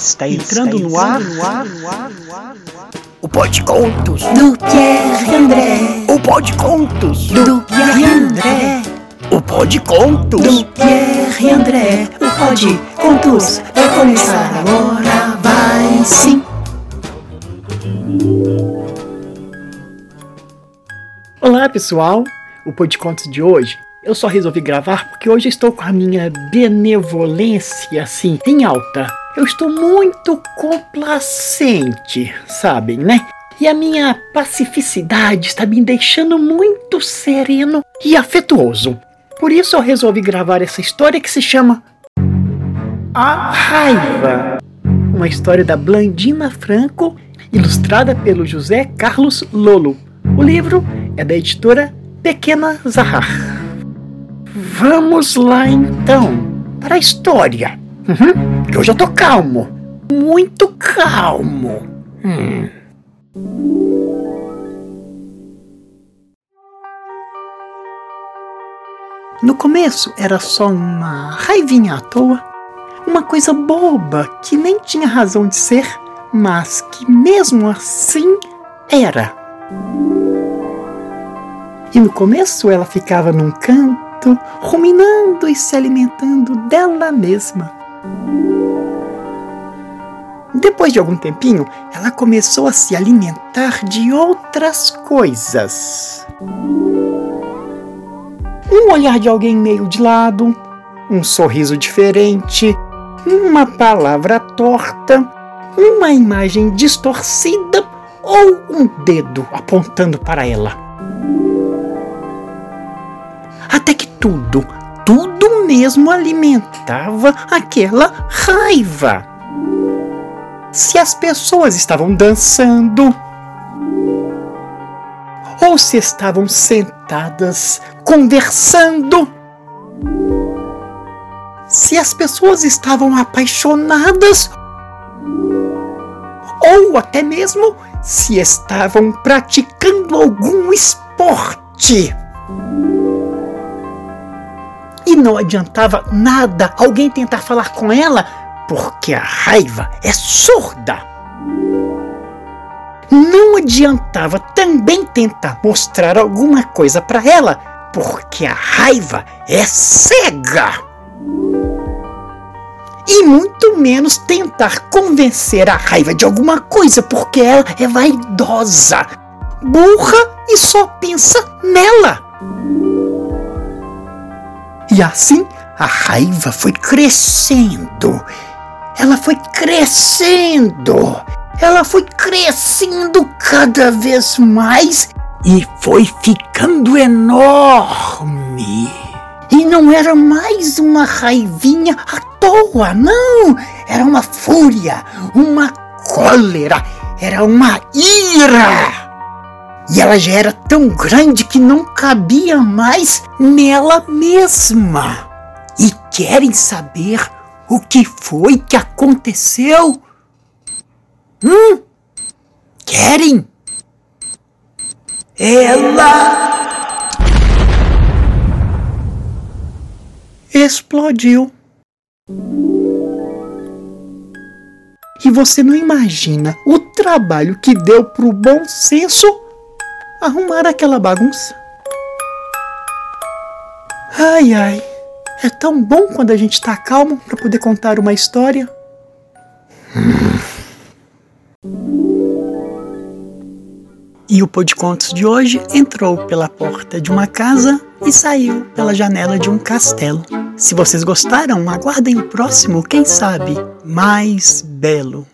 Está entrando no ar, no ar, no ar, no ar. O Pode Contos do Pierre André. O Pode Contos do Pierre André. O Pode Contos do Pierre André. O Pode Contos vai começar agora, vai sim. Olá pessoal, o Pode Contos de hoje eu só resolvi gravar porque hoje estou com a minha benevolência assim em alta. Eu estou muito complacente, sabem, né? E a minha pacificidade está me deixando muito sereno e afetuoso. Por isso eu resolvi gravar essa história que se chama A Raiva. Uma história da Blandina Franco, ilustrada pelo José Carlos Lolo. O livro é da editora Pequena Zahar. Vamos lá então para a história. Uhum. Hoje eu tô calmo. Muito calmo. Hum. No começo era só uma raivinha à toa, uma coisa boba que nem tinha razão de ser, mas que mesmo assim era. E no começo ela ficava num canto ruminando e se alimentando dela mesma. Depois de algum tempinho, ela começou a se alimentar de outras coisas. Um olhar de alguém meio de lado, um sorriso diferente, uma palavra torta, uma imagem distorcida ou um dedo apontando para ela. tudo, tudo mesmo alimentava aquela raiva. Se as pessoas estavam dançando, ou se estavam sentadas conversando, se as pessoas estavam apaixonadas, ou até mesmo se estavam praticando algum esporte. Não adiantava nada alguém tentar falar com ela, porque a raiva é surda. Não adiantava também tentar mostrar alguma coisa para ela, porque a raiva é cega. E muito menos tentar convencer a raiva de alguma coisa, porque ela é vaidosa, burra e só pensa nela. E assim a raiva foi crescendo. Ela foi crescendo. Ela foi crescendo cada vez mais e foi ficando enorme. E não era mais uma raivinha à toa, não. Era uma fúria, uma cólera, era uma ira. E ela já era tão grande que não cabia mais nela mesma. E querem saber o que foi que aconteceu? Hum? Querem? Ela explodiu. E você não imagina o trabalho que deu pro bom senso arrumar aquela bagunça. Ai ai, é tão bom quando a gente tá calmo para poder contar uma história. E o Podcontos de hoje entrou pela porta de uma casa e saiu pela janela de um castelo. Se vocês gostaram, aguardem o próximo, quem sabe, mais belo.